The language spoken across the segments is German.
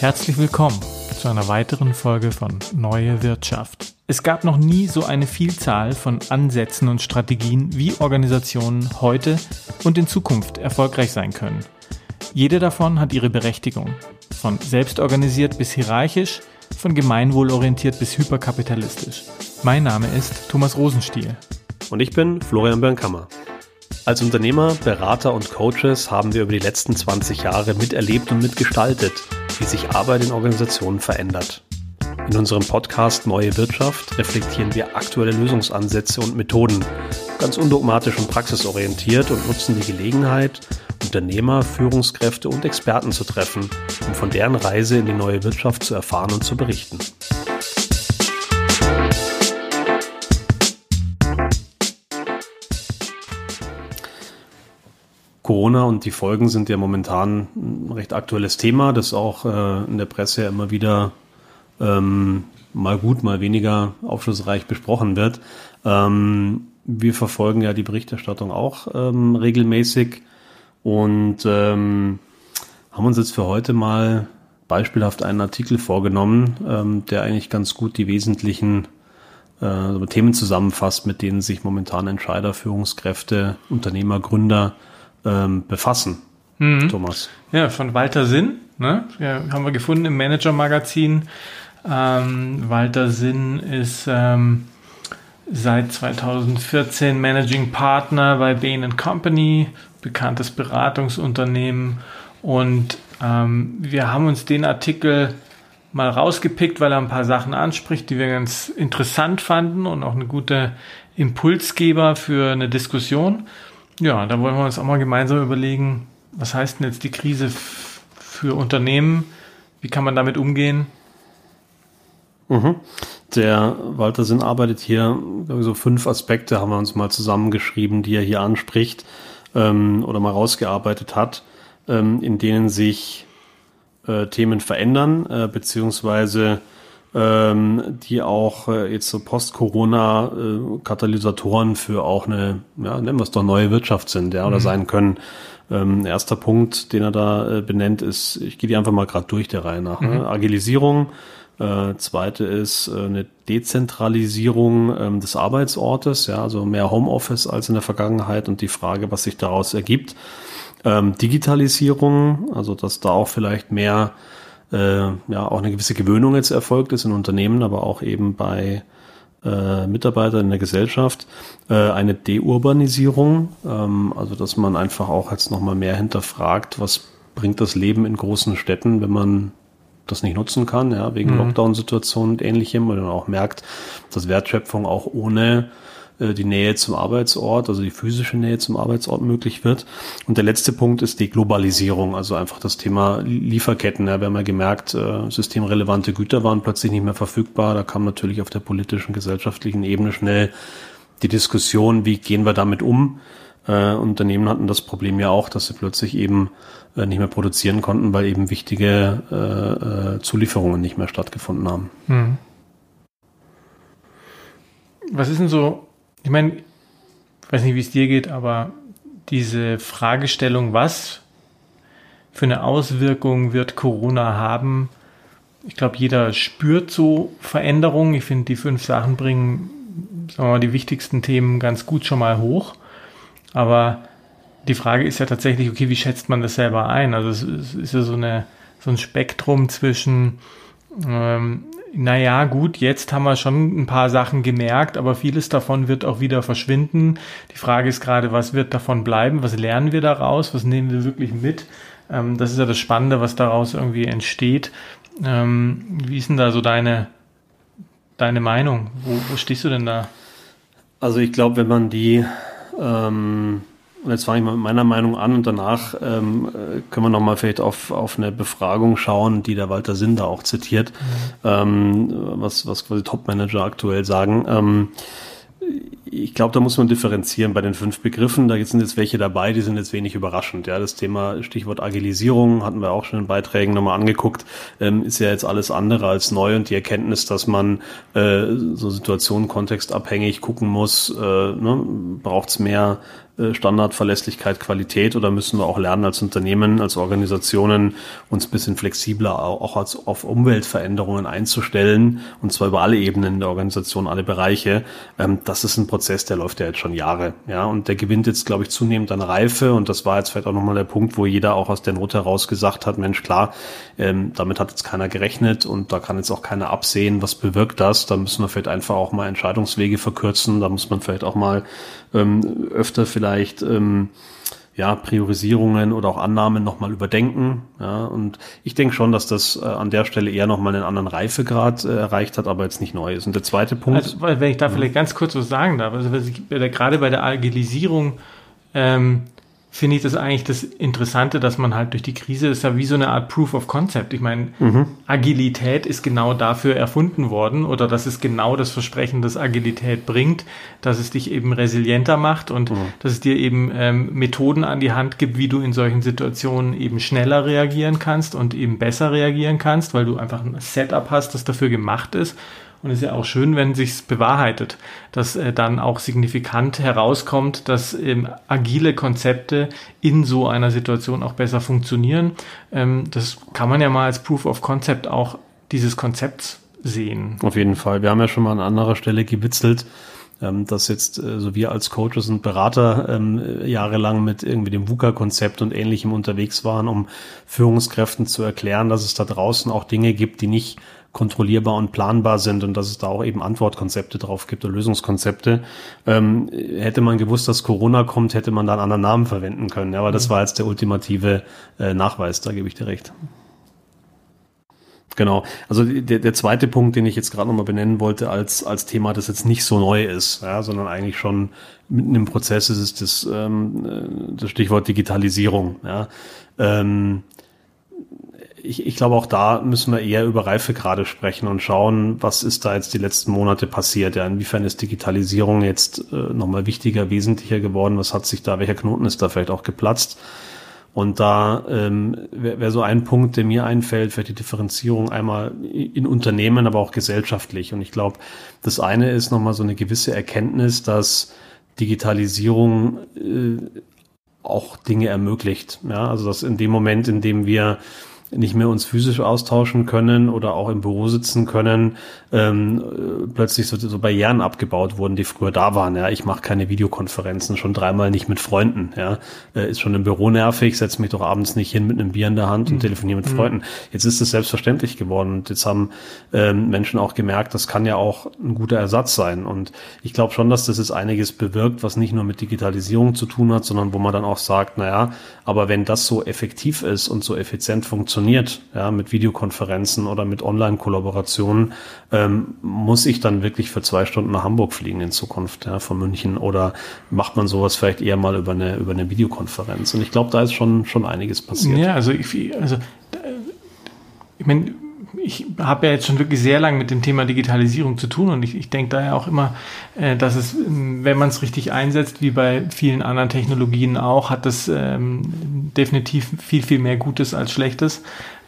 Herzlich willkommen zu einer weiteren Folge von Neue Wirtschaft. Es gab noch nie so eine Vielzahl von Ansätzen und Strategien, wie Organisationen heute und in Zukunft erfolgreich sein können. Jede davon hat ihre Berechtigung. Von selbstorganisiert bis hierarchisch, von gemeinwohlorientiert bis hyperkapitalistisch. Mein Name ist Thomas Rosenstiel. Und ich bin Florian Bernkammer. Als Unternehmer, Berater und Coaches haben wir über die letzten 20 Jahre miterlebt und mitgestaltet, wie sich Arbeit in Organisationen verändert. In unserem Podcast Neue Wirtschaft reflektieren wir aktuelle Lösungsansätze und Methoden, ganz undogmatisch und praxisorientiert und nutzen die Gelegenheit, Unternehmer, Führungskräfte und Experten zu treffen, um von deren Reise in die neue Wirtschaft zu erfahren und zu berichten. Corona und die Folgen sind ja momentan ein recht aktuelles Thema, das auch äh, in der Presse immer wieder ähm, mal gut, mal weniger aufschlussreich besprochen wird. Ähm, wir verfolgen ja die Berichterstattung auch ähm, regelmäßig und ähm, haben uns jetzt für heute mal beispielhaft einen Artikel vorgenommen, ähm, der eigentlich ganz gut die wesentlichen äh, Themen zusammenfasst, mit denen sich momentan Entscheider, Führungskräfte, Unternehmer, Gründer ähm, befassen. Mhm. Thomas. Ja, von Walter Sinn, ne? Ja, haben wir gefunden im Manager-Magazin. Ähm, Walter Sinn ist ähm, seit 2014 Managing Partner bei Bain Company, bekanntes Beratungsunternehmen. Und ähm, wir haben uns den Artikel mal rausgepickt, weil er ein paar Sachen anspricht, die wir ganz interessant fanden und auch eine gute Impulsgeber für eine Diskussion. Ja, da wollen wir uns auch mal gemeinsam überlegen, was heißt denn jetzt die Krise für Unternehmen? Wie kann man damit umgehen? Mhm. Der Walter Sinn arbeitet hier, so fünf Aspekte haben wir uns mal zusammengeschrieben, die er hier anspricht ähm, oder mal rausgearbeitet hat, ähm, in denen sich äh, Themen verändern, äh, beziehungsweise ähm, die auch äh, jetzt so Post-Corona äh, Katalysatoren für auch eine, ja, nennen wir es doch neue Wirtschaft sind, ja, oder mhm. sein können. Ähm, erster Punkt, den er da äh, benennt, ist, ich gehe die einfach mal gerade durch der Reihe nach. Ne? Mhm. Ne? Agilisierung. Äh, zweite ist äh, eine Dezentralisierung ähm, des Arbeitsortes, ja, also mehr Homeoffice als in der Vergangenheit und die Frage, was sich daraus ergibt. Ähm, Digitalisierung, also dass da auch vielleicht mehr äh, ja auch eine gewisse Gewöhnung jetzt erfolgt ist in Unternehmen, aber auch eben bei äh, Mitarbeitern in der Gesellschaft. Äh, eine Deurbanisierung, ähm, also dass man einfach auch jetzt nochmal mehr hinterfragt, was bringt das Leben in großen Städten, wenn man das nicht nutzen kann, ja, wegen mhm. Lockdown-Situationen und ähnlichem, weil man auch merkt, dass Wertschöpfung auch ohne äh, die Nähe zum Arbeitsort, also die physische Nähe zum Arbeitsort möglich wird. Und der letzte Punkt ist die Globalisierung, also einfach das Thema Lieferketten. Ja, wir haben ja gemerkt, äh, systemrelevante Güter waren plötzlich nicht mehr verfügbar. Da kam natürlich auf der politischen, gesellschaftlichen Ebene schnell die Diskussion, wie gehen wir damit um? Äh, Unternehmen hatten das Problem ja auch, dass sie plötzlich eben nicht mehr produzieren konnten, weil eben wichtige äh, Zulieferungen nicht mehr stattgefunden haben. Hm. Was ist denn so ich meine, ich weiß nicht, wie es dir geht, aber diese Fragestellung, was für eine Auswirkung wird Corona haben, ich glaube, jeder spürt so Veränderungen. Ich finde, die fünf Sachen bringen, sagen wir mal, die wichtigsten Themen ganz gut schon mal hoch. Aber die Frage ist ja tatsächlich, okay, wie schätzt man das selber ein? Also es ist ja so, eine, so ein Spektrum zwischen ähm, naja, gut, jetzt haben wir schon ein paar Sachen gemerkt, aber vieles davon wird auch wieder verschwinden. Die Frage ist gerade, was wird davon bleiben? Was lernen wir daraus? Was nehmen wir wirklich mit? Ähm, das ist ja das Spannende, was daraus irgendwie entsteht. Ähm, wie ist denn da so deine, deine Meinung? Wo, wo stehst du denn da? Also ich glaube, wenn man die ähm, und jetzt fange ich mal mit meiner Meinung an und danach ähm, können wir nochmal vielleicht auf, auf eine Befragung schauen, die der Walter Sinder auch zitiert, mhm. ähm, was, was quasi Top-Manager aktuell sagen. Ähm, ich glaube, da muss man differenzieren bei den fünf Begriffen. Da sind jetzt welche dabei, die sind jetzt wenig überraschend. Ja, das Thema Stichwort Agilisierung hatten wir auch schon in Beiträgen nochmal angeguckt, ähm, ist ja jetzt alles andere als neu und die Erkenntnis, dass man äh, so Situationen kontextabhängig gucken muss, äh, ne, braucht es mehr Standard, Verlässlichkeit, Qualität oder müssen wir auch lernen als Unternehmen, als Organisationen uns ein bisschen flexibler auch als, auf Umweltveränderungen einzustellen und zwar über alle Ebenen der Organisation, alle Bereiche. Ähm, das ist ein Prozess, der läuft ja jetzt schon Jahre, ja, und der gewinnt jetzt, glaube ich, zunehmend an Reife und das war jetzt vielleicht auch nochmal der Punkt, wo jeder auch aus der Not heraus gesagt hat, Mensch, klar, ähm, damit hat jetzt keiner gerechnet und da kann jetzt auch keiner absehen, was bewirkt das, da müssen wir vielleicht einfach auch mal Entscheidungswege verkürzen, da muss man vielleicht auch mal ähm, öfter vielleicht ähm, ja, Priorisierungen oder auch Annahmen nochmal überdenken. Ja, und ich denke schon, dass das äh, an der Stelle eher nochmal einen anderen Reifegrad äh, erreicht hat, aber jetzt nicht neu ist. Und der zweite Punkt. Also, wenn ich da vielleicht ganz kurz was sagen darf, also ich, gerade bei der Agilisierung ähm, finde ich das eigentlich das Interessante, dass man halt durch die Krise ist ja wie so eine Art Proof of Concept. Ich meine, mhm. Agilität ist genau dafür erfunden worden oder das ist genau das Versprechen, das Agilität bringt, dass es dich eben resilienter macht und mhm. dass es dir eben ähm, Methoden an die Hand gibt, wie du in solchen Situationen eben schneller reagieren kannst und eben besser reagieren kannst, weil du einfach ein Setup hast, das dafür gemacht ist. Und es ist ja auch schön, wenn sich's bewahrheitet, dass äh, dann auch signifikant herauskommt, dass ähm, agile Konzepte in so einer Situation auch besser funktionieren. Ähm, das kann man ja mal als Proof of Concept auch dieses Konzepts sehen. Auf jeden Fall. Wir haben ja schon mal an anderer Stelle gewitzelt, ähm, dass jetzt äh, so wir als Coaches und Berater ähm, jahrelang mit irgendwie dem VUCA-Konzept und ähnlichem unterwegs waren, um Führungskräften zu erklären, dass es da draußen auch Dinge gibt, die nicht kontrollierbar und planbar sind und dass es da auch eben Antwortkonzepte drauf gibt oder Lösungskonzepte. Ähm, hätte man gewusst, dass Corona kommt, hätte man da einen anderen Namen verwenden können. Aber das mhm. war jetzt der ultimative äh, Nachweis, da gebe ich dir recht. Genau. Also der, der zweite Punkt, den ich jetzt gerade nochmal benennen wollte als, als Thema, das jetzt nicht so neu ist, ja, sondern eigentlich schon mitten im Prozess ist, ist das, ähm, äh, das Stichwort Digitalisierung. Ja. Ähm, ich, ich glaube, auch da müssen wir eher über Reifegrade sprechen und schauen, was ist da jetzt die letzten Monate passiert. Ja, inwiefern ist Digitalisierung jetzt äh, nochmal wichtiger, wesentlicher geworden? Was hat sich da, welcher Knoten ist da vielleicht auch geplatzt? Und da ähm, wäre wär so ein Punkt, der mir einfällt, für die Differenzierung einmal in Unternehmen, aber auch gesellschaftlich. Und ich glaube, das eine ist nochmal so eine gewisse Erkenntnis, dass Digitalisierung äh, auch Dinge ermöglicht. Ja, also dass in dem Moment, in dem wir nicht mehr uns physisch austauschen können oder auch im Büro sitzen können, ähm, plötzlich so, so Barrieren abgebaut wurden, die früher da waren. Ja, ich mache keine Videokonferenzen, schon dreimal nicht mit Freunden. Ja, äh, ist schon im Büro nervig, setze mich doch abends nicht hin mit einem Bier in der Hand und mhm. telefoniere mit mhm. Freunden. Jetzt ist es selbstverständlich geworden und jetzt haben ähm, Menschen auch gemerkt, das kann ja auch ein guter Ersatz sein. Und ich glaube schon, dass das jetzt einiges bewirkt, was nicht nur mit Digitalisierung zu tun hat, sondern wo man dann auch sagt, naja, aber wenn das so effektiv ist und so effizient funktioniert, funktioniert, ja, mit Videokonferenzen oder mit Online-Kollaborationen, ähm, muss ich dann wirklich für zwei Stunden nach Hamburg fliegen in Zukunft, ja, von München oder macht man sowas vielleicht eher mal über eine, über eine Videokonferenz? Und ich glaube, da ist schon, schon einiges passiert. Ja, also ich, also, ich meine, ich habe ja jetzt schon wirklich sehr lange mit dem Thema Digitalisierung zu tun und ich, ich denke daher auch immer, äh, dass es, ähm, wenn man es richtig einsetzt, wie bei vielen anderen Technologien auch, hat das ähm, definitiv viel, viel mehr Gutes als Schlechtes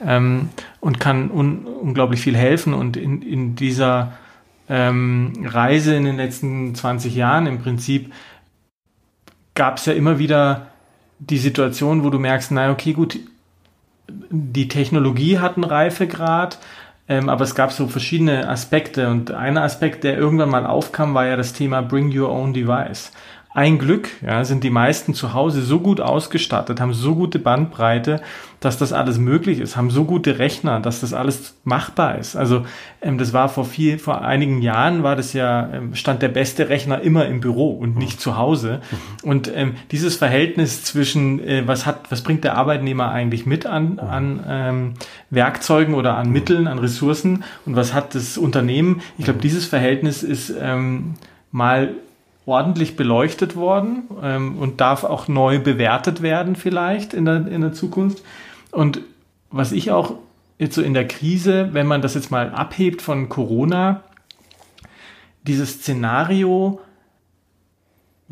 ähm, und kann un unglaublich viel helfen. Und in, in dieser ähm, Reise in den letzten 20 Jahren im Prinzip gab es ja immer wieder die Situation, wo du merkst, na okay, gut, die Technologie hat einen Reifegrad, ähm, aber es gab so verschiedene Aspekte und ein Aspekt, der irgendwann mal aufkam, war ja das Thema Bring Your Own Device. Ein Glück ja, sind die meisten zu Hause so gut ausgestattet, haben so gute Bandbreite, dass das alles möglich ist, haben so gute Rechner, dass das alles machbar ist. Also ähm, das war vor viel, vor einigen Jahren war das ja, ähm, stand der beste Rechner immer im Büro und nicht mhm. zu Hause. Mhm. Und ähm, dieses Verhältnis zwischen, äh, was hat, was bringt der Arbeitnehmer eigentlich mit an, an ähm, Werkzeugen oder an Mitteln, an Ressourcen und was hat das Unternehmen? Ich glaube, dieses Verhältnis ist ähm, mal ordentlich beleuchtet worden ähm, und darf auch neu bewertet werden vielleicht in der, in der Zukunft. Und was ich auch jetzt so in der Krise, wenn man das jetzt mal abhebt von Corona, dieses Szenario,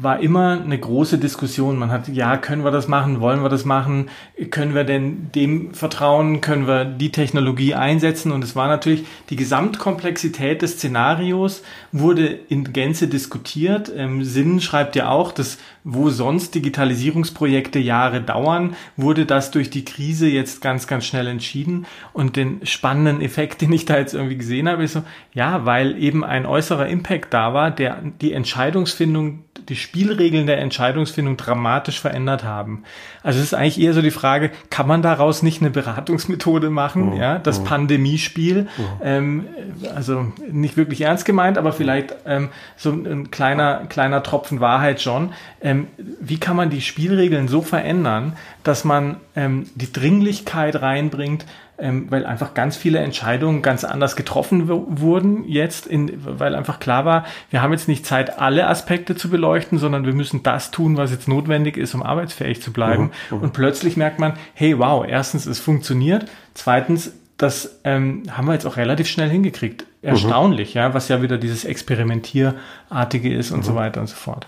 war immer eine große Diskussion. Man hat, ja, können wir das machen? Wollen wir das machen? Können wir denn dem vertrauen? Können wir die Technologie einsetzen? Und es war natürlich die Gesamtkomplexität des Szenarios wurde in Gänze diskutiert. Ähm, Sinn schreibt ja auch, dass wo sonst Digitalisierungsprojekte Jahre dauern, wurde das durch die Krise jetzt ganz, ganz schnell entschieden. Und den spannenden Effekt, den ich da jetzt irgendwie gesehen habe, ist so, ja, weil eben ein äußerer Impact da war, der die Entscheidungsfindung die Spielregeln der Entscheidungsfindung dramatisch verändert haben. Also es ist eigentlich eher so die Frage, kann man daraus nicht eine Beratungsmethode machen? Oh, ja, das oh. Pandemiespiel, oh. Ähm, also nicht wirklich ernst gemeint, aber vielleicht ähm, so ein kleiner kleiner Tropfen Wahrheit schon. Ähm, wie kann man die Spielregeln so verändern, dass man ähm, die Dringlichkeit reinbringt? Ähm, weil einfach ganz viele Entscheidungen ganz anders getroffen wurden jetzt, in, weil einfach klar war, wir haben jetzt nicht Zeit, alle Aspekte zu beleuchten, sondern wir müssen das tun, was jetzt notwendig ist, um arbeitsfähig zu bleiben. Mhm. mhm. Und plötzlich merkt man, hey, wow, erstens, es funktioniert, zweitens, das ähm, haben wir jetzt auch relativ schnell hingekriegt. Mhm. Erstaunlich, mhm. ja, was ja wieder dieses Experimentierartige ist und mhm. so weiter und so fort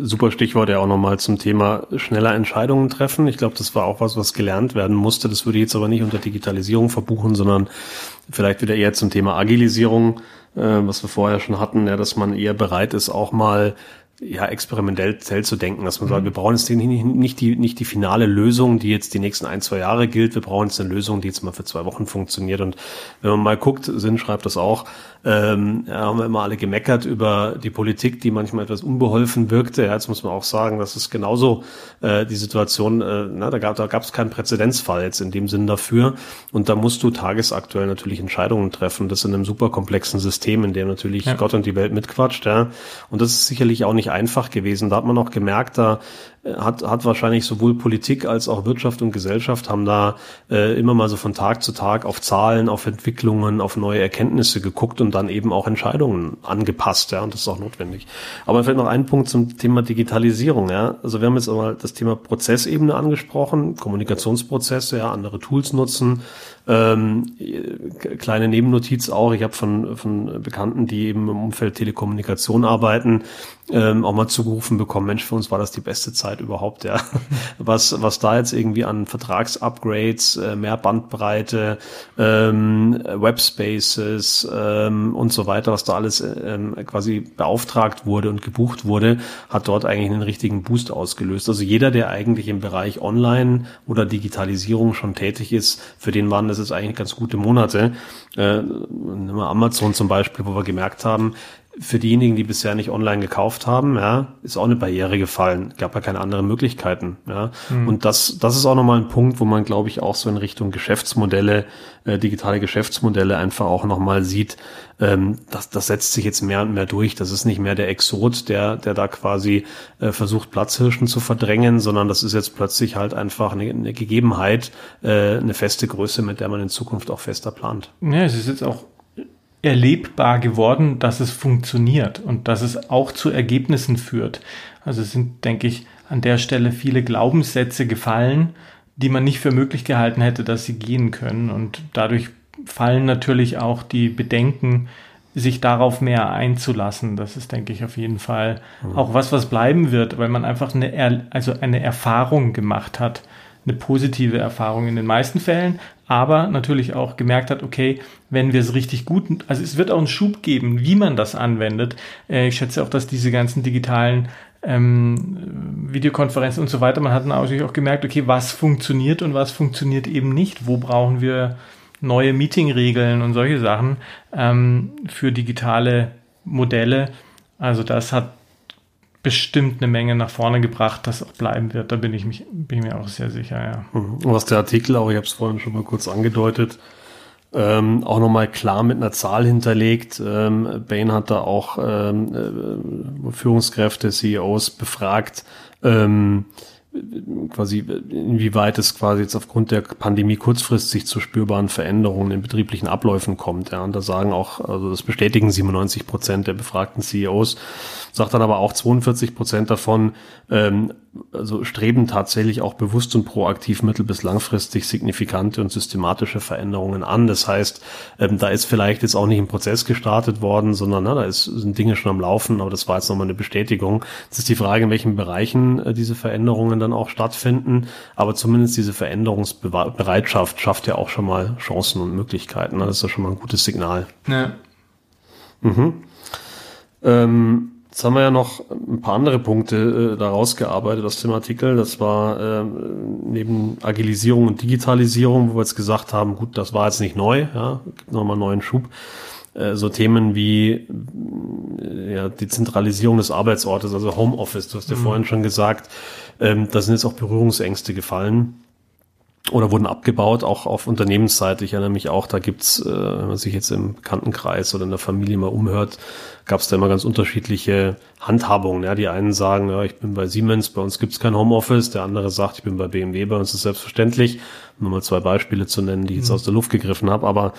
super Stichwort ja auch nochmal zum Thema schneller Entscheidungen treffen. Ich glaube, das war auch was, was gelernt werden musste. Das würde ich jetzt aber nicht unter Digitalisierung verbuchen, sondern vielleicht wieder eher zum Thema Agilisierung, äh, was wir vorher schon hatten, ja, dass man eher bereit ist, auch mal ja, experimentell zu denken, dass man mhm. sagt, wir brauchen jetzt nicht die, nicht die finale Lösung, die jetzt die nächsten ein, zwei Jahre gilt. Wir brauchen jetzt eine Lösung, die jetzt mal für zwei Wochen funktioniert. Und wenn man mal guckt, Sinn schreibt das auch, ähm, haben wir immer alle gemeckert über die Politik, die manchmal etwas unbeholfen wirkte. Ja, jetzt muss man auch sagen, das ist genauso äh, die Situation, äh, na, da gab da gab es keinen Präzedenzfall jetzt in dem Sinn dafür. Und da musst du tagesaktuell natürlich Entscheidungen treffen. Das in einem super komplexen System, in dem natürlich ja. Gott und die Welt mitquatscht. Ja. Und das ist sicherlich auch nicht einfach gewesen. Da hat man auch gemerkt, da hat, hat wahrscheinlich sowohl Politik als auch Wirtschaft und Gesellschaft haben da äh, immer mal so von Tag zu Tag auf Zahlen, auf Entwicklungen, auf neue Erkenntnisse geguckt und dann eben auch Entscheidungen angepasst, ja, und das ist auch notwendig. Aber vielleicht noch ein Punkt zum Thema Digitalisierung, ja. Also wir haben jetzt aber das Thema Prozessebene angesprochen, Kommunikationsprozesse, ja, andere Tools nutzen, ähm, kleine Nebennotiz auch, ich habe von, von Bekannten, die eben im Umfeld Telekommunikation arbeiten, ähm, auch mal zugerufen bekommen, Mensch, für uns war das die beste Zeit überhaupt, ja. Was, was da jetzt irgendwie an Vertragsupgrades, äh, mehr Bandbreite, ähm, Webspaces ähm, und so weiter, was da alles ähm, quasi beauftragt wurde und gebucht wurde, hat dort eigentlich einen richtigen Boost ausgelöst. Also jeder, der eigentlich im Bereich Online oder Digitalisierung schon tätig ist, für den waren das jetzt eigentlich ganz gute Monate. Äh, Amazon zum Beispiel, wo wir gemerkt haben, für diejenigen, die bisher nicht online gekauft haben, ja, ist auch eine Barriere gefallen. Gab ja keine anderen Möglichkeiten. Ja. Mhm. Und das, das ist auch nochmal ein Punkt, wo man, glaube ich, auch so in Richtung Geschäftsmodelle, äh, digitale Geschäftsmodelle einfach auch nochmal sieht, ähm, das, das setzt sich jetzt mehr und mehr durch. Das ist nicht mehr der Exot, der, der da quasi äh, versucht, Platzhirschen zu verdrängen, sondern das ist jetzt plötzlich halt einfach eine, eine Gegebenheit, äh, eine feste Größe, mit der man in Zukunft auch fester plant. Ja, es ist jetzt auch erlebbar geworden, dass es funktioniert und dass es auch zu Ergebnissen führt. Also es sind, denke ich, an der Stelle viele Glaubenssätze gefallen, die man nicht für möglich gehalten hätte, dass sie gehen können. Und dadurch fallen natürlich auch die Bedenken, sich darauf mehr einzulassen. Das ist, denke ich, auf jeden Fall mhm. auch was, was bleiben wird, weil man einfach eine, er also eine Erfahrung gemacht hat, eine positive Erfahrung in den meisten Fällen, aber natürlich auch gemerkt hat, okay, wenn wir es richtig gut, also es wird auch einen Schub geben, wie man das anwendet. Äh, ich schätze auch, dass diese ganzen digitalen ähm, Videokonferenzen und so weiter, man hat natürlich auch gemerkt, okay, was funktioniert und was funktioniert eben nicht. Wo brauchen wir neue Meetingregeln und solche Sachen ähm, für digitale Modelle. Also das hat bestimmt eine Menge nach vorne gebracht, das auch bleiben wird. Da bin ich, mich, bin ich mir auch sehr sicher, ja. Mhm. Was der Artikel auch, ich habe es vorhin schon mal kurz angedeutet, ähm, auch nochmal klar mit einer Zahl hinterlegt. Ähm, Bain hat da auch ähm, äh, Führungskräfte, CEOs befragt, ähm, quasi, inwieweit es quasi jetzt aufgrund der Pandemie kurzfristig zu spürbaren Veränderungen in betrieblichen Abläufen kommt. Ja, und da sagen auch, also das bestätigen 97 Prozent der befragten CEOs, sagt dann aber auch 42 Prozent davon, ähm, also streben tatsächlich auch bewusst und proaktiv mittel- bis langfristig signifikante und systematische Veränderungen an. Das heißt, ähm, da ist vielleicht jetzt auch nicht ein Prozess gestartet worden, sondern na, da ist, sind Dinge schon am Laufen, aber das war jetzt nochmal eine Bestätigung. Es ist die Frage, in welchen Bereichen äh, diese Veränderungen dann auch stattfinden, aber zumindest diese Veränderungsbereitschaft schafft ja auch schon mal Chancen und Möglichkeiten. Das ist ja schon mal ein gutes Signal. Ja. Mhm. Ähm, Jetzt haben wir ja noch ein paar andere Punkte äh, da rausgearbeitet aus dem Artikel. Das war äh, neben Agilisierung und Digitalisierung, wo wir jetzt gesagt haben, gut, das war jetzt nicht neu, ja, gibt nochmal einen neuen Schub. Äh, so Themen wie äh, ja, die Zentralisierung des Arbeitsortes, also Homeoffice, du hast ja mhm. vorhin schon gesagt, ähm, da sind jetzt auch Berührungsängste gefallen oder wurden abgebaut, auch auf Unternehmensseite. Ich erinnere mich auch, da gibt's, äh, wenn man sich jetzt im Bekanntenkreis oder in der Familie mal umhört, gab es da immer ganz unterschiedliche Handhabungen. Ja, die einen sagen, ja, ich bin bei Siemens, bei uns gibt's kein Homeoffice. Der andere sagt, ich bin bei BMW, bei uns ist selbstverständlich. Um mal zwei Beispiele zu nennen, die ich jetzt mhm. aus der Luft gegriffen habe. Aber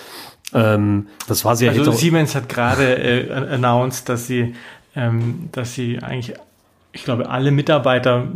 ähm, das war sehr Also Siemens hat gerade äh, announced, dass sie, ähm, dass sie eigentlich ich glaube, alle Mitarbeiter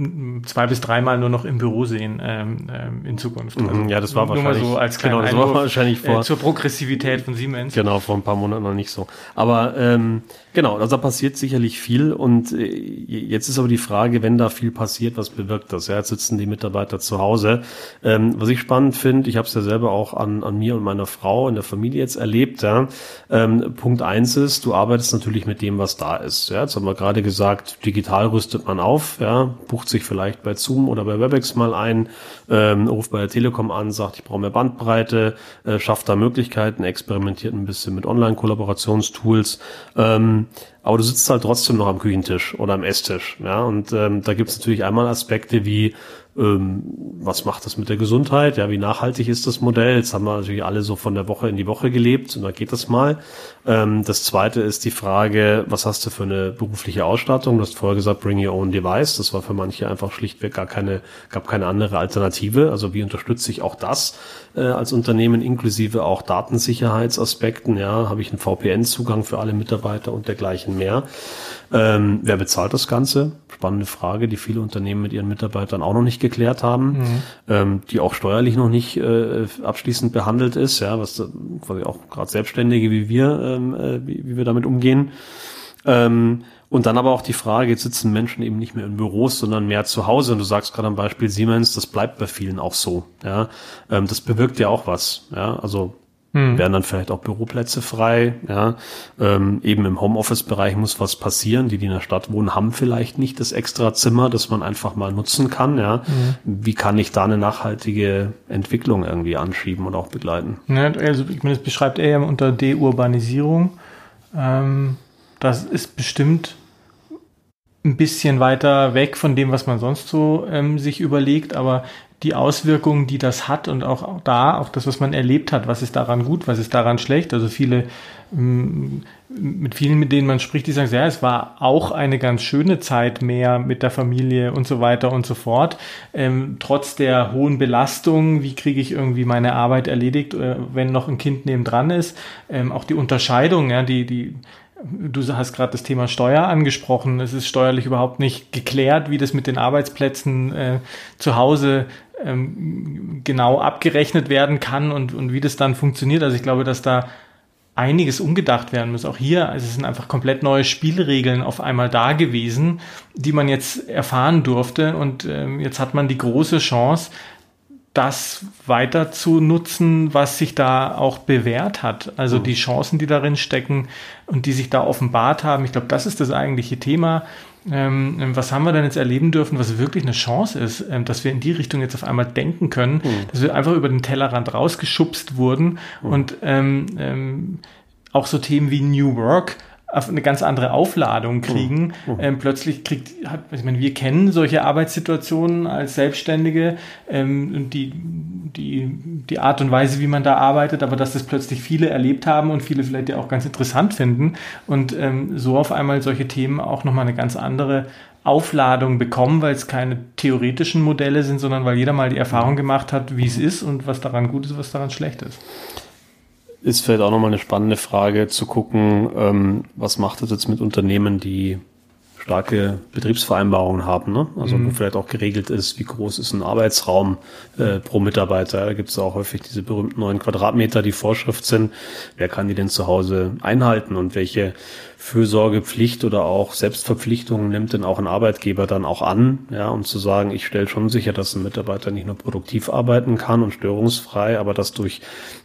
zwei bis dreimal nur noch im Büro sehen ähm, ähm in Zukunft. Mhm, also ja, das war wahrscheinlich so als genau, das war wahrscheinlich vor äh, zur Progressivität von Siemens. Genau, vor ein paar Monaten noch nicht so. Aber ähm, genau, also da passiert sicherlich viel und äh, jetzt ist aber die Frage, wenn da viel passiert, was bewirkt das? Ja, jetzt sitzen die Mitarbeiter zu Hause. Ähm, was ich spannend finde, ich habe es ja selber auch an, an mir und meiner Frau in der Familie jetzt erlebt. Ja. Ähm, Punkt eins ist, du arbeitest natürlich mit dem, was da ist. Ja, jetzt haben wir gerade gesagt, digital rüstet man auf, ja, bucht sich vielleicht bei Zoom oder bei Webex mal ein, ähm, ruft bei der Telekom an, sagt, ich brauche mehr Bandbreite, äh, schafft da Möglichkeiten, experimentiert ein bisschen mit Online-Kollaborationstools. Ähm, aber du sitzt halt trotzdem noch am Küchentisch oder am Esstisch. Ja, und ähm, da gibt es natürlich einmal Aspekte wie ähm, was macht das mit der Gesundheit? Ja, wie nachhaltig ist das Modell? Jetzt haben wir natürlich alle so von der Woche in die Woche gelebt und da geht das mal. Ähm, das zweite ist die Frage, was hast du für eine berufliche Ausstattung? Du hast vorher gesagt, bring your own device. Das war für manche einfach schlichtweg gar keine, gab keine andere Alternative. Also wie unterstütze ich auch das äh, als Unternehmen inklusive auch Datensicherheitsaspekten? Ja, habe ich einen VPN-Zugang für alle Mitarbeiter und dergleichen mehr? Ähm, wer bezahlt das Ganze? Spannende Frage, die viele Unternehmen mit ihren Mitarbeitern auch noch nicht geklärt haben, mhm. ähm, die auch steuerlich noch nicht äh, abschließend behandelt ist, ja, was quasi auch gerade Selbstständige wie wir, ähm, äh, wie, wie wir damit umgehen. Ähm, und dann aber auch die Frage, jetzt sitzen Menschen eben nicht mehr in Büros, sondern mehr zu Hause. Und du sagst gerade am Beispiel Siemens, das bleibt bei vielen auch so. Ja, ähm, das bewirkt ja auch was. Ja, also hm. Werden dann vielleicht auch Büroplätze frei. Ja, ähm, eben im Homeoffice-Bereich muss was passieren. Die, die in der Stadt wohnen, haben vielleicht nicht das extra Zimmer, das man einfach mal nutzen kann. Ja, hm. wie kann ich da eine nachhaltige Entwicklung irgendwie anschieben und auch begleiten? Ja, also ich meine, das beschreibt er ja unter Deurbanisierung. Ähm, das ist bestimmt ein bisschen weiter weg von dem, was man sonst so ähm, sich überlegt, aber die Auswirkungen, die das hat und auch, da, auch das, was man erlebt hat, was ist daran gut, was ist daran schlecht. Also viele, mm, mit vielen, mit denen man spricht, die sagen, ja, es war auch eine ganz schöne Zeit mehr mit der Familie und so weiter und so fort. Ähm, trotz der hohen Belastung, wie kriege ich irgendwie meine Arbeit erledigt, äh, wenn noch ein Kind nebendran ist. Ähm, auch die Unterscheidung, ja, die, die, Du hast gerade das Thema Steuer angesprochen. Es ist steuerlich überhaupt nicht geklärt, wie das mit den Arbeitsplätzen äh, zu Hause ähm, genau abgerechnet werden kann und, und wie das dann funktioniert. Also ich glaube, dass da einiges umgedacht werden muss. Auch hier, also es sind einfach komplett neue Spielregeln auf einmal da gewesen, die man jetzt erfahren durfte. Und ähm, jetzt hat man die große Chance, das weiter zu nutzen, was sich da auch bewährt hat. Also mhm. die Chancen, die darin stecken und die sich da offenbart haben. Ich glaube, das ist das eigentliche Thema. Ähm, was haben wir denn jetzt erleben dürfen, was wirklich eine Chance ist, ähm, dass wir in die Richtung jetzt auf einmal denken können, mhm. dass wir einfach über den Tellerrand rausgeschubst wurden mhm. und ähm, ähm, auch so Themen wie New Work eine ganz andere Aufladung kriegen. Oh, oh. Ähm, plötzlich kriegt, hat, ich meine, wir kennen solche Arbeitssituationen als Selbstständige ähm, und die, die, die Art und Weise, wie man da arbeitet, aber dass das plötzlich viele erlebt haben und viele vielleicht ja auch ganz interessant finden und ähm, so auf einmal solche Themen auch nochmal eine ganz andere Aufladung bekommen, weil es keine theoretischen Modelle sind, sondern weil jeder mal die Erfahrung gemacht hat, wie es ist und was daran gut ist, was daran schlecht ist ist vielleicht auch nochmal eine spannende Frage zu gucken, ähm, was macht das jetzt mit Unternehmen, die starke Betriebsvereinbarungen haben, ne? also mhm. wo vielleicht auch geregelt ist, wie groß ist ein Arbeitsraum äh, pro Mitarbeiter. Da gibt es auch häufig diese berühmten neun Quadratmeter, die Vorschrift sind. Wer kann die denn zu Hause einhalten und welche Fürsorgepflicht oder auch Selbstverpflichtungen nimmt denn auch ein Arbeitgeber dann auch an, ja, um zu sagen, ich stelle schon sicher, dass ein Mitarbeiter nicht nur produktiv arbeiten kann und störungsfrei, aber dass durch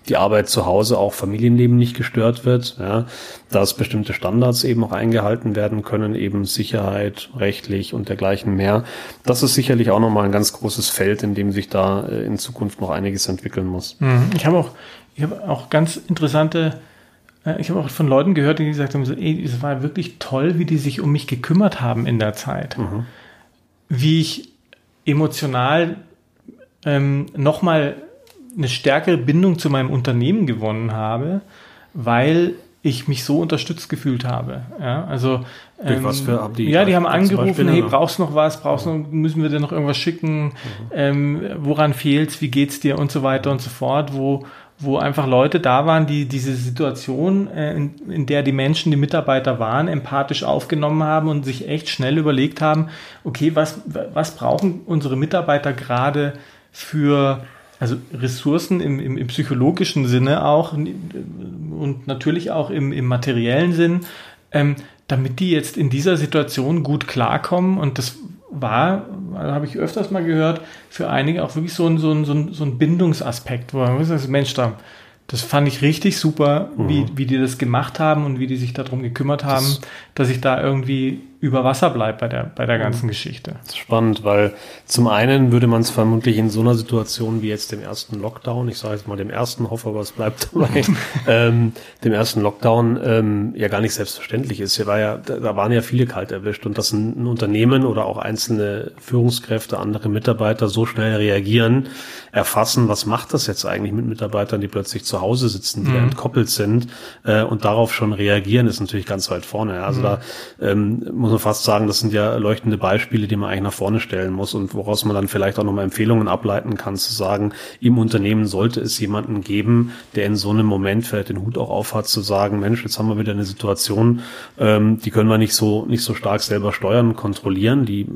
die Arbeit zu Hause auch Familienleben nicht gestört wird, ja, dass bestimmte Standards eben auch eingehalten werden können, eben Sicherheit, rechtlich und dergleichen mehr. Das ist sicherlich auch nochmal ein ganz großes Feld, in dem sich da äh, in Zukunft noch einiges entwickeln muss. Mhm. Ich habe auch, ich habe auch ganz interessante ich habe auch von Leuten gehört, die gesagt haben, so, ey, es war wirklich toll, wie die sich um mich gekümmert haben in der Zeit. Mhm. Wie ich emotional ähm, nochmal eine stärkere Bindung zu meinem Unternehmen gewonnen habe, weil ich mich so unterstützt gefühlt habe. Ja, also ähm, was für die? Ja, die haben angerufen, Beispiel, hey, brauchst du noch was? Brauchst du noch, müssen wir dir noch irgendwas schicken? Mhm. Ähm, woran fehlt's? Wie geht's dir? Und so weiter und so fort. Wo wo einfach Leute da waren, die diese Situation, äh, in, in, der die Menschen, die Mitarbeiter waren, empathisch aufgenommen haben und sich echt schnell überlegt haben, okay, was, was brauchen unsere Mitarbeiter gerade für also Ressourcen im, im, im psychologischen Sinne auch und natürlich auch im, im materiellen Sinn, ähm, damit die jetzt in dieser Situation gut klarkommen. Und das war, habe ich öfters mal gehört, für einige auch wirklich so ein, so ein, so ein, so ein Bindungsaspekt, wo man sagt, Mensch, da das fand ich richtig super, mhm. wie, wie die das gemacht haben und wie die sich darum gekümmert haben, das, dass ich da irgendwie über Wasser bleibe bei der, bei der ganzen. Geschichte. Das ist spannend, weil zum einen würde man es vermutlich in so einer Situation wie jetzt dem ersten Lockdown, ich sage jetzt mal dem ersten, hoffe aber es bleibt dabei, ähm, dem ersten Lockdown ähm, ja gar nicht selbstverständlich ist. Hier war ja, da waren ja viele kalt erwischt und dass ein, ein Unternehmen oder auch einzelne Führungskräfte, andere Mitarbeiter so schnell reagieren, erfassen, was macht das jetzt eigentlich mit Mitarbeitern, die plötzlich zu Hause sitzen, die mhm. entkoppelt sind äh, und darauf schon reagieren, ist natürlich ganz weit vorne. Also mhm. da ähm, muss man fast sagen, das sind ja leuchtende Beispiele, die man eigentlich nach vorne stellen muss und woraus man dann vielleicht auch nochmal Empfehlungen ableiten kann, zu sagen, im Unternehmen sollte es jemanden geben, der in so einem Moment vielleicht den Hut auch aufhat, zu sagen, Mensch, jetzt haben wir wieder eine Situation, ähm, die können wir nicht so, nicht so stark selber steuern, kontrollieren, die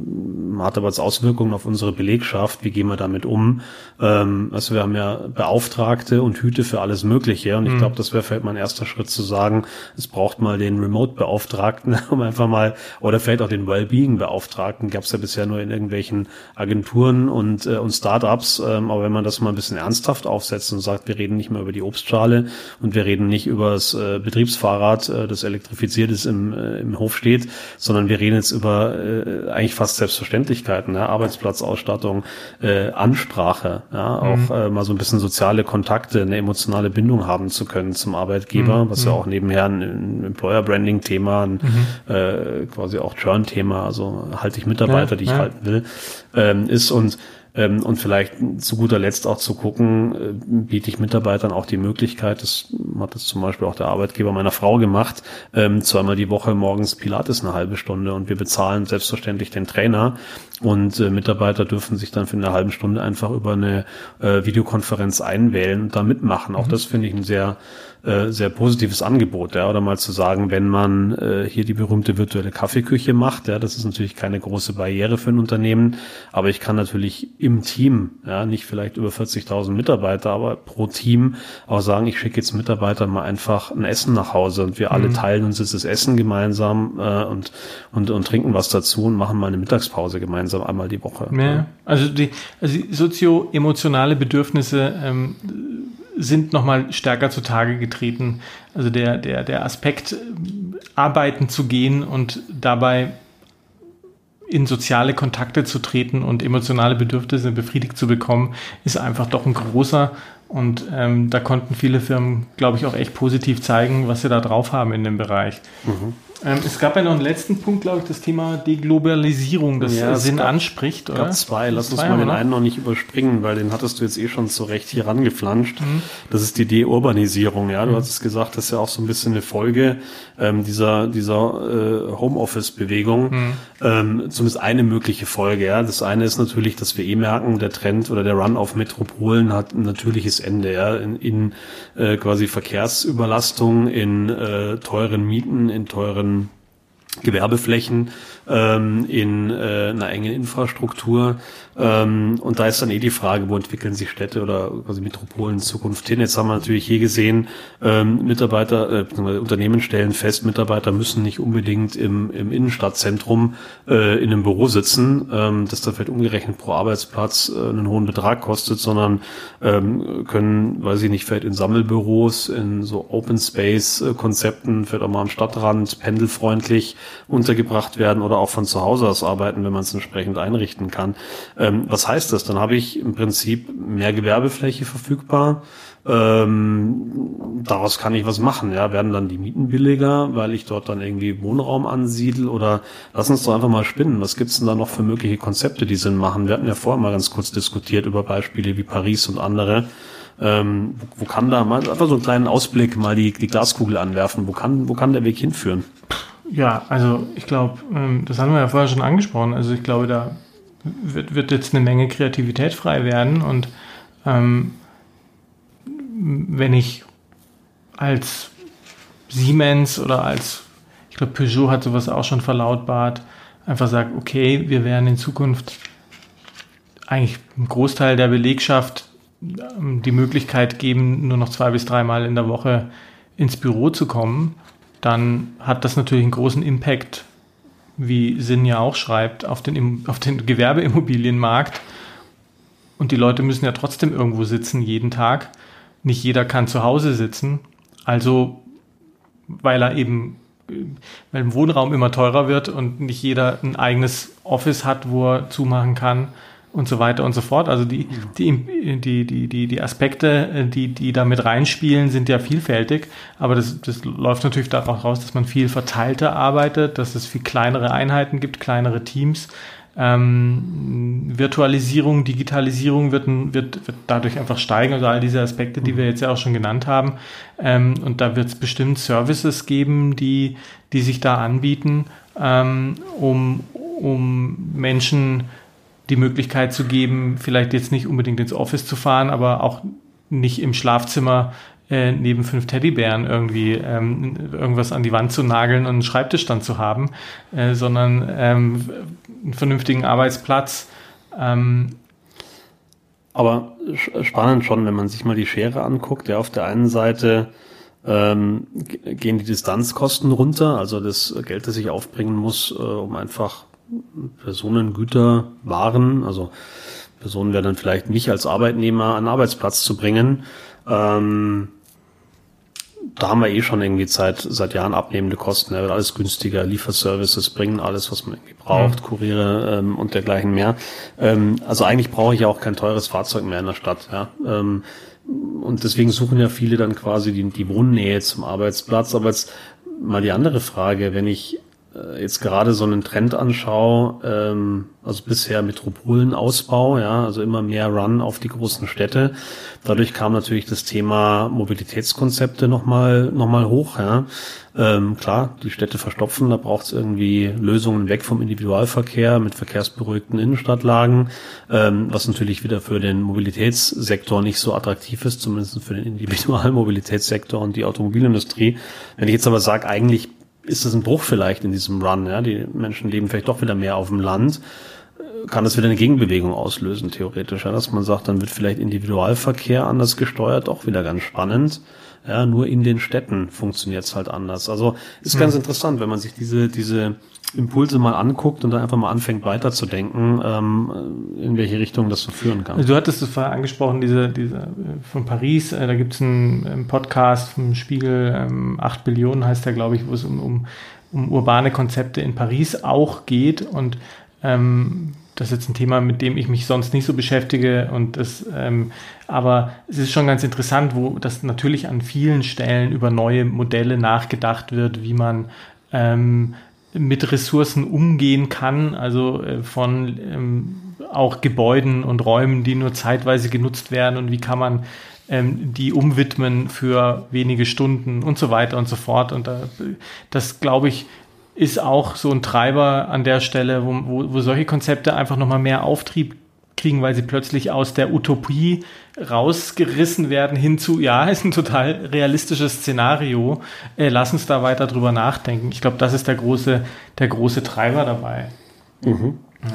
hat aber jetzt Auswirkungen auf unsere Belegschaft, wie gehen wir damit um? Ähm, also wir haben ja Beauftragte und Hüte für alles Mögliche. Und ich mhm. glaube, das wäre vielleicht mein erster Schritt zu sagen, es braucht mal den Remote-Beauftragten, um einfach mal, oder vielleicht auch den Wellbeing-Beauftragten, gab es ja bisher nur in irgendwelchen Agenturen und, äh, und Startups. Ähm, aber wenn man das mal ein bisschen ernsthaft aufsetzt und sagt, wir reden nicht mehr über die Obstschale und wir reden nicht über das äh, Betriebsfahrrad, äh, das elektrifiziert ist, im, äh, im Hof steht, sondern wir reden jetzt über äh, eigentlich fast Selbstverständlichkeiten, ja, Arbeitsplatzausstattung, äh, Ansprache, ja, auch mhm. äh, mal so ein bisschen soziale Kontakte, eine emotionale Bindung haben zu können zum Arbeitgeber, mhm. was ja mhm. auch nebenher ein, ein mhm. äh, quasi auch Churn Thema, also halte ich Mitarbeiter, ja, die ich ja. halten will, ähm, ist und ähm, und vielleicht zu guter Letzt auch zu gucken, äh, biete ich Mitarbeitern auch die Möglichkeit, das hat das zum Beispiel auch der Arbeitgeber meiner Frau gemacht, ähm, zweimal die Woche morgens Pilates eine halbe Stunde und wir bezahlen selbstverständlich den Trainer und äh, Mitarbeiter dürfen sich dann für eine halbe Stunde einfach über eine äh, Videokonferenz einwählen und da mitmachen. Auch mhm. das finde ich ein sehr äh, sehr positives Angebot, ja, oder mal zu sagen, wenn man äh, hier die berühmte virtuelle Kaffeeküche macht, ja, das ist natürlich keine große Barriere für ein Unternehmen, aber ich kann natürlich im Team, ja, nicht vielleicht über 40.000 Mitarbeiter, aber pro Team auch sagen, ich schicke jetzt Mitarbeitern mal einfach ein Essen nach Hause und wir alle mhm. teilen uns jetzt das Essen gemeinsam äh, und, und, und trinken was dazu und machen mal eine Mittagspause gemeinsam einmal die Woche. Ja, ja. also die, also die sozio-emotionale Bedürfnisse ähm, sind nochmal stärker zutage getreten. Also der, der, der Aspekt, arbeiten zu gehen und dabei in soziale Kontakte zu treten und emotionale Bedürfnisse befriedigt zu bekommen, ist einfach doch ein großer. Und ähm, da konnten viele Firmen, glaube ich, auch echt positiv zeigen, was sie da drauf haben in dem Bereich. Mhm. Ähm, es gab ja noch einen letzten Punkt, glaube ich, das Thema Deglobalisierung, das ja, Sinn gab, anspricht, oder? Gab zwei. Lass uns mal den einen noch nicht überspringen, weil den hattest du jetzt eh schon zurecht hier rangeflanscht. Mhm. Das ist die Deurbanisierung, ja. Du mhm. hast es gesagt, das ist ja auch so ein bisschen eine Folge ähm, dieser, dieser äh, Homeoffice-Bewegung. Mhm. Ähm, zumindest eine mögliche Folge, ja. Das eine ist natürlich, dass wir eh merken, der Trend oder der Run auf Metropolen hat ein natürliches Ende, ja. In, in äh, quasi Verkehrsüberlastung, in äh, teuren Mieten, in teuren um, Gewerbeflächen ähm, in äh, einer engen Infrastruktur. Ähm, und da ist dann eh die Frage, wo entwickeln sich Städte oder quasi Metropolen in Zukunft hin? Jetzt haben wir natürlich hier gesehen, ähm, Mitarbeiter, äh, Unternehmen stellen fest, Mitarbeiter müssen nicht unbedingt im, im Innenstadtzentrum äh, in einem Büro sitzen, ähm, das da vielleicht umgerechnet pro Arbeitsplatz äh, einen hohen Betrag kostet, sondern ähm, können, weiß ich nicht, vielleicht in Sammelbüros, in so Open Space Konzepten, vielleicht auch mal am Stadtrand, pendelfreundlich untergebracht werden oder auch von zu Hause aus arbeiten, wenn man es entsprechend einrichten kann. Ähm, was heißt das? Dann habe ich im Prinzip mehr Gewerbefläche verfügbar. Ähm, daraus kann ich was machen. Ja, werden dann die Mieten billiger, weil ich dort dann irgendwie Wohnraum ansiedel oder lass uns doch einfach mal spinnen. Was gibt's denn da noch für mögliche Konzepte, die Sinn machen? Wir hatten ja vorher mal ganz kurz diskutiert über Beispiele wie Paris und andere. Ähm, wo, wo kann da mal einfach so einen kleinen Ausblick mal die, die Glaskugel anwerfen? Wo kann, wo kann der Weg hinführen? Ja, also ich glaube, ähm, das haben wir ja vorher schon angesprochen. Also ich glaube, da wird, wird jetzt eine Menge Kreativität frei werden und ähm, wenn ich als Siemens oder als, ich glaube, Peugeot hat sowas auch schon verlautbart, einfach sagt, okay, wir werden in Zukunft eigentlich einen Großteil der Belegschaft ähm, die Möglichkeit geben, nur noch zwei bis dreimal in der Woche ins Büro zu kommen, dann hat das natürlich einen großen Impact, wie Sinn ja auch schreibt, auf den, auf den Gewerbeimmobilienmarkt. Und die Leute müssen ja trotzdem irgendwo sitzen jeden Tag. Nicht jeder kann zu Hause sitzen. Also, weil er eben, weil im Wohnraum immer teurer wird und nicht jeder ein eigenes Office hat, wo er zumachen kann, und so weiter und so fort. Also die, die, die, die, die, die Aspekte, die, die da mit reinspielen, sind ja vielfältig, aber das, das läuft natürlich darauf raus, dass man viel verteilter arbeitet, dass es viel kleinere Einheiten gibt, kleinere Teams. Ähm, Virtualisierung, Digitalisierung wird, wird, wird dadurch einfach steigen, also all diese Aspekte, die wir jetzt ja auch schon genannt haben. Ähm, und da wird es bestimmt Services geben, die, die sich da anbieten, ähm, um, um Menschen die Möglichkeit zu geben, vielleicht jetzt nicht unbedingt ins Office zu fahren, aber auch nicht im Schlafzimmer äh, neben fünf Teddybären irgendwie ähm, irgendwas an die Wand zu nageln und einen Schreibtisch dann zu haben, äh, sondern ähm, einen vernünftigen Arbeitsplatz. Ähm. Aber spannend schon, wenn man sich mal die Schere anguckt. Ja, auf der einen Seite ähm, gehen die Distanzkosten runter, also das Geld, das ich aufbringen muss, äh, um einfach Personengüter, Waren, also Personen werden dann vielleicht mich als Arbeitnehmer an den Arbeitsplatz zu bringen. Ähm, da haben wir eh schon irgendwie Zeit, seit Jahren abnehmende Kosten. Da wird alles günstiger. Lieferservices bringen alles, was man irgendwie braucht, mhm. Kuriere ähm, und dergleichen mehr. Ähm, also eigentlich brauche ich ja auch kein teures Fahrzeug mehr in der Stadt. Ja? Ähm, und deswegen suchen ja viele dann quasi die, die Wohnnähe zum Arbeitsplatz. Aber jetzt mal die andere Frage, wenn ich jetzt gerade so einen Trend anschaue, ähm, also bisher Metropolenausbau, ja, also immer mehr Run auf die großen Städte. Dadurch kam natürlich das Thema Mobilitätskonzepte nochmal noch mal hoch. Ja. Ähm, klar, die Städte verstopfen, da braucht es irgendwie Lösungen weg vom Individualverkehr mit verkehrsberuhigten Innenstadtlagen, ähm, was natürlich wieder für den Mobilitätssektor nicht so attraktiv ist, zumindest für den Individualmobilitätssektor und die Automobilindustrie. Wenn ich jetzt aber sage, eigentlich ist das ein Bruch vielleicht in diesem Run. Ja? Die Menschen leben vielleicht doch wieder mehr auf dem Land. Kann das wieder eine Gegenbewegung auslösen, theoretisch, ja? dass man sagt, dann wird vielleicht Individualverkehr anders gesteuert, auch wieder ganz spannend. Ja, nur in den Städten funktioniert es halt anders. Also ist hm. ganz interessant, wenn man sich diese, diese Impulse mal anguckt und dann einfach mal anfängt weiterzudenken, ähm, in welche Richtung das so führen kann. Du hattest es vorher angesprochen, diese, diese von Paris, äh, da gibt es einen, einen, Podcast vom Spiegel, ähm, 8 Billionen heißt der, glaube ich, wo es um, um, um urbane Konzepte in Paris auch geht und ähm, das ist jetzt ein Thema, mit dem ich mich sonst nicht so beschäftige und das, ähm, aber es ist schon ganz interessant, wo das natürlich an vielen Stellen über neue Modelle nachgedacht wird, wie man ähm, mit Ressourcen umgehen kann, also äh, von ähm, auch Gebäuden und Räumen, die nur zeitweise genutzt werden und wie kann man ähm, die umwidmen für wenige Stunden und so weiter und so fort. Und da, das, glaube ich, ist auch so ein Treiber an der Stelle, wo, wo, wo solche Konzepte einfach nochmal mehr Auftrieb kriegen, weil sie plötzlich aus der Utopie rausgerissen werden hinzu, ja, ist ein total realistisches Szenario. Äh, lass uns da weiter drüber nachdenken. Ich glaube, das ist der große, der große Treiber dabei. Mhm. Ja.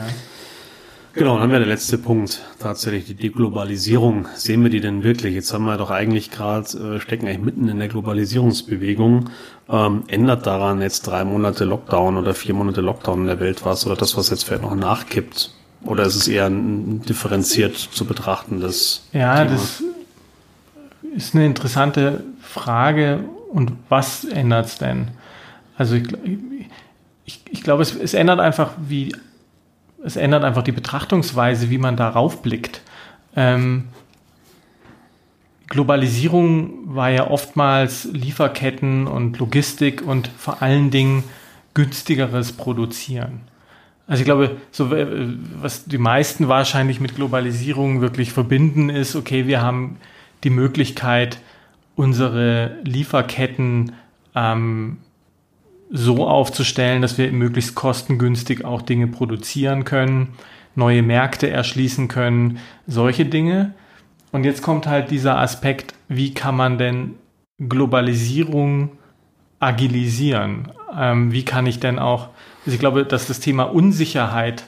Genau, dann haben wir der letzte Punkt, tatsächlich die Deglobalisierung. Sehen wir die denn wirklich? Jetzt haben wir doch eigentlich gerade, äh, stecken eigentlich mitten in der Globalisierungsbewegung. Ähm, ändert daran jetzt drei Monate Lockdown oder vier Monate Lockdown in der Welt was oder das, was jetzt vielleicht noch nachkippt? Oder ist es eher ein differenziert zu betrachtendes Ja, Thema? das ist eine interessante Frage. Und was ändert es denn? Also ich, ich, ich glaube, es, es ändert einfach, wie es ändert einfach die Betrachtungsweise, wie man darauf blickt. Ähm, Globalisierung war ja oftmals Lieferketten und Logistik und vor allen Dingen günstigeres Produzieren. Also ich glaube, so äh, was die meisten wahrscheinlich mit Globalisierung wirklich verbinden, ist, okay, wir haben die Möglichkeit, unsere Lieferketten ähm, so aufzustellen, dass wir möglichst kostengünstig auch Dinge produzieren können, neue Märkte erschließen können, solche Dinge. Und jetzt kommt halt dieser Aspekt, wie kann man denn Globalisierung agilisieren? Ähm, wie kann ich denn auch, also ich glaube, dass das Thema Unsicherheit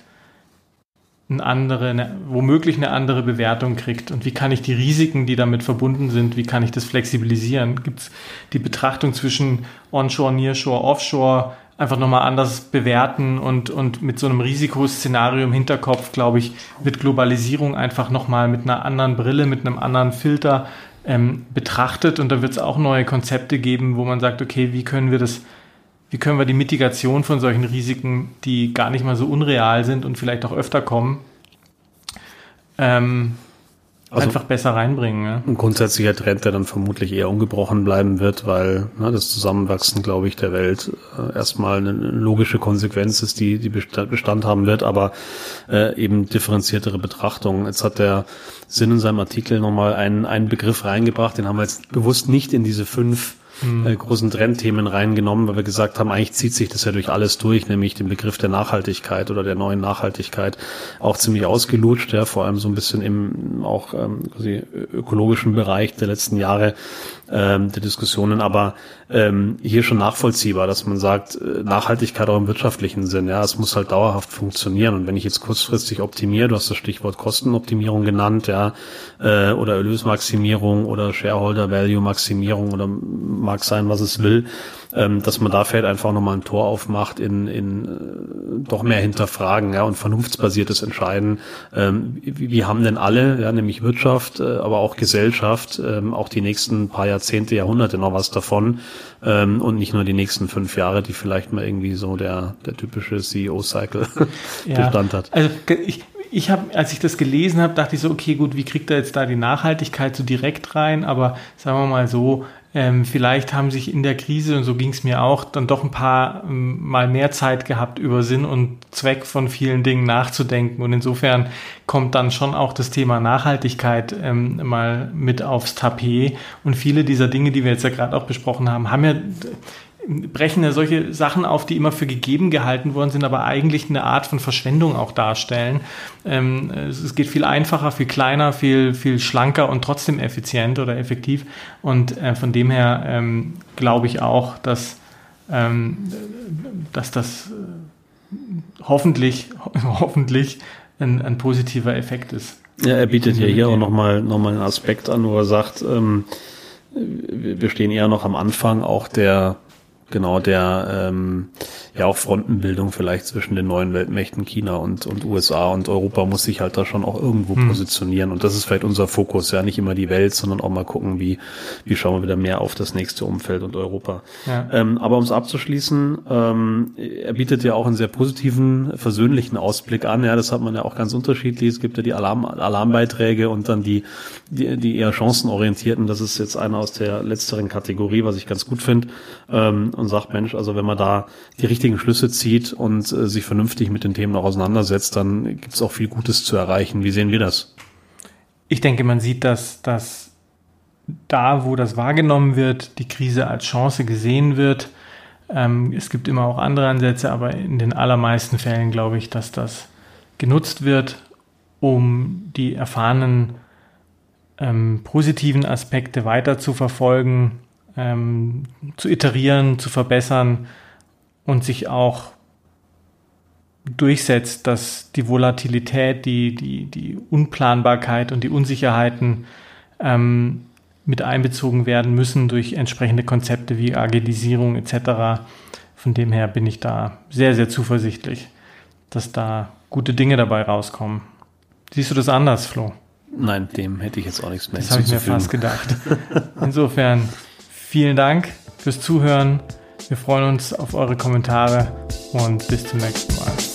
eine andere, eine, womöglich eine andere Bewertung kriegt. Und wie kann ich die Risiken, die damit verbunden sind, wie kann ich das flexibilisieren? Gibt es die Betrachtung zwischen Onshore, Nearshore, Offshore einfach nochmal anders bewerten und, und mit so einem Risikoszenario im Hinterkopf, glaube ich, wird Globalisierung einfach nochmal mit einer anderen Brille, mit einem anderen Filter ähm, betrachtet. Und da wird es auch neue Konzepte geben, wo man sagt, okay, wie können wir das wie können wir die Mitigation von solchen Risiken, die gar nicht mal so unreal sind und vielleicht auch öfter kommen, ähm, also einfach besser reinbringen. Ja? Ein grundsätzlicher Trend, der dann vermutlich eher ungebrochen bleiben wird, weil ne, das Zusammenwachsen, glaube ich, der Welt äh, erstmal eine logische Konsequenz ist, die, die Bestand haben wird, aber äh, eben differenziertere Betrachtung. Jetzt hat der Sinn in seinem Artikel nochmal einen, einen Begriff reingebracht, den haben wir jetzt bewusst nicht in diese fünf mhm. äh, großen Trendthemen reingenommen, weil wir gesagt haben, eigentlich zieht sich das ja durch alles durch, nämlich den Begriff der Nachhaltigkeit oder der neuen Nachhaltigkeit auch ziemlich ausgelutscht, ja, vor allem so ein bisschen im auch ähm, quasi ökologischen Bereich der letzten Jahre ähm, der Diskussionen, aber ähm, hier schon nachvollziehbar, dass man sagt, äh, Nachhaltigkeit auch im wirtschaftlichen Sinn, ja, es muss halt dauerhaft funktionieren und wenn ich jetzt kurzfristig optimiere, du hast das Stichwort Kostenoptimierung genannt, ja, äh, oder Erlösmaximierung oder Shareholder Value Maximierung oder mag sein, was es will, ähm, dass man da vielleicht einfach nochmal ein Tor aufmacht in, in äh, doch mehr hinterfragen ja, und vernunftsbasiertes Entscheiden. Ähm, wie, wie haben denn alle, ja, nämlich Wirtschaft, äh, aber auch Gesellschaft, ähm, auch die nächsten paar Jahrzehnte, Jahrhunderte noch was davon ähm, und nicht nur die nächsten fünf Jahre, die vielleicht mal irgendwie so der, der typische CEO-Cycle ja, Bestand hat. Also ich, ich habe, als ich das gelesen habe, dachte ich so, okay, gut, wie kriegt er jetzt da die Nachhaltigkeit so direkt rein? Aber sagen wir mal so, ähm, vielleicht haben sich in der Krise, und so ging es mir auch, dann doch ein paar ähm, Mal mehr Zeit gehabt, über Sinn und Zweck von vielen Dingen nachzudenken. Und insofern kommt dann schon auch das Thema Nachhaltigkeit ähm, mal mit aufs Tapet. Und viele dieser Dinge, die wir jetzt ja gerade auch besprochen haben, haben ja brechen ja solche Sachen auf, die immer für gegeben gehalten worden sind, aber eigentlich eine Art von Verschwendung auch darstellen. Ähm, es geht viel einfacher, viel kleiner, viel, viel schlanker und trotzdem effizient oder effektiv. Und äh, von dem her ähm, glaube ich auch, dass, ähm, dass das äh, hoffentlich, hoffentlich ein, ein positiver Effekt ist. Ja, er bietet ja hier auch nochmal noch mal einen Aspekt an, wo er sagt, ähm, wir stehen eher noch am Anfang auch der genau der ähm, ja auch Frontenbildung vielleicht zwischen den neuen Weltmächten China und, und USA und Europa muss sich halt da schon auch irgendwo hm. positionieren und das ist vielleicht unser Fokus, ja nicht immer die Welt, sondern auch mal gucken, wie, wie schauen wir wieder mehr auf das nächste Umfeld und Europa. Ja. Ähm, aber um es abzuschließen, ähm, er bietet ja auch einen sehr positiven, versöhnlichen Ausblick an, ja, das hat man ja auch ganz unterschiedlich, es gibt ja die Alarm, Alarmbeiträge und dann die, die, die eher chancenorientierten, das ist jetzt einer aus der letzteren Kategorie, was ich ganz gut finde ähm, und sagt, Mensch, also wenn man da die richtige richtigen Schlüsse zieht und äh, sich vernünftig mit den Themen auch auseinandersetzt, dann gibt es auch viel Gutes zu erreichen. Wie sehen wir das? Ich denke, man sieht, dass, dass da, wo das wahrgenommen wird, die Krise als Chance gesehen wird. Ähm, es gibt immer auch andere Ansätze, aber in den allermeisten Fällen glaube ich, dass das genutzt wird um die erfahrenen ähm, positiven Aspekte weiter zu verfolgen, ähm, zu iterieren, zu verbessern und sich auch durchsetzt, dass die Volatilität, die, die, die Unplanbarkeit und die Unsicherheiten ähm, mit einbezogen werden müssen durch entsprechende Konzepte wie Agilisierung etc. Von dem her bin ich da sehr, sehr zuversichtlich, dass da gute Dinge dabei rauskommen. Siehst du das anders, Flo? Nein, dem hätte ich jetzt auch nichts mehr Das habe ich mir fast gedacht. Insofern vielen Dank fürs Zuhören. Wir freuen uns auf eure Kommentare und bis zum nächsten Mal.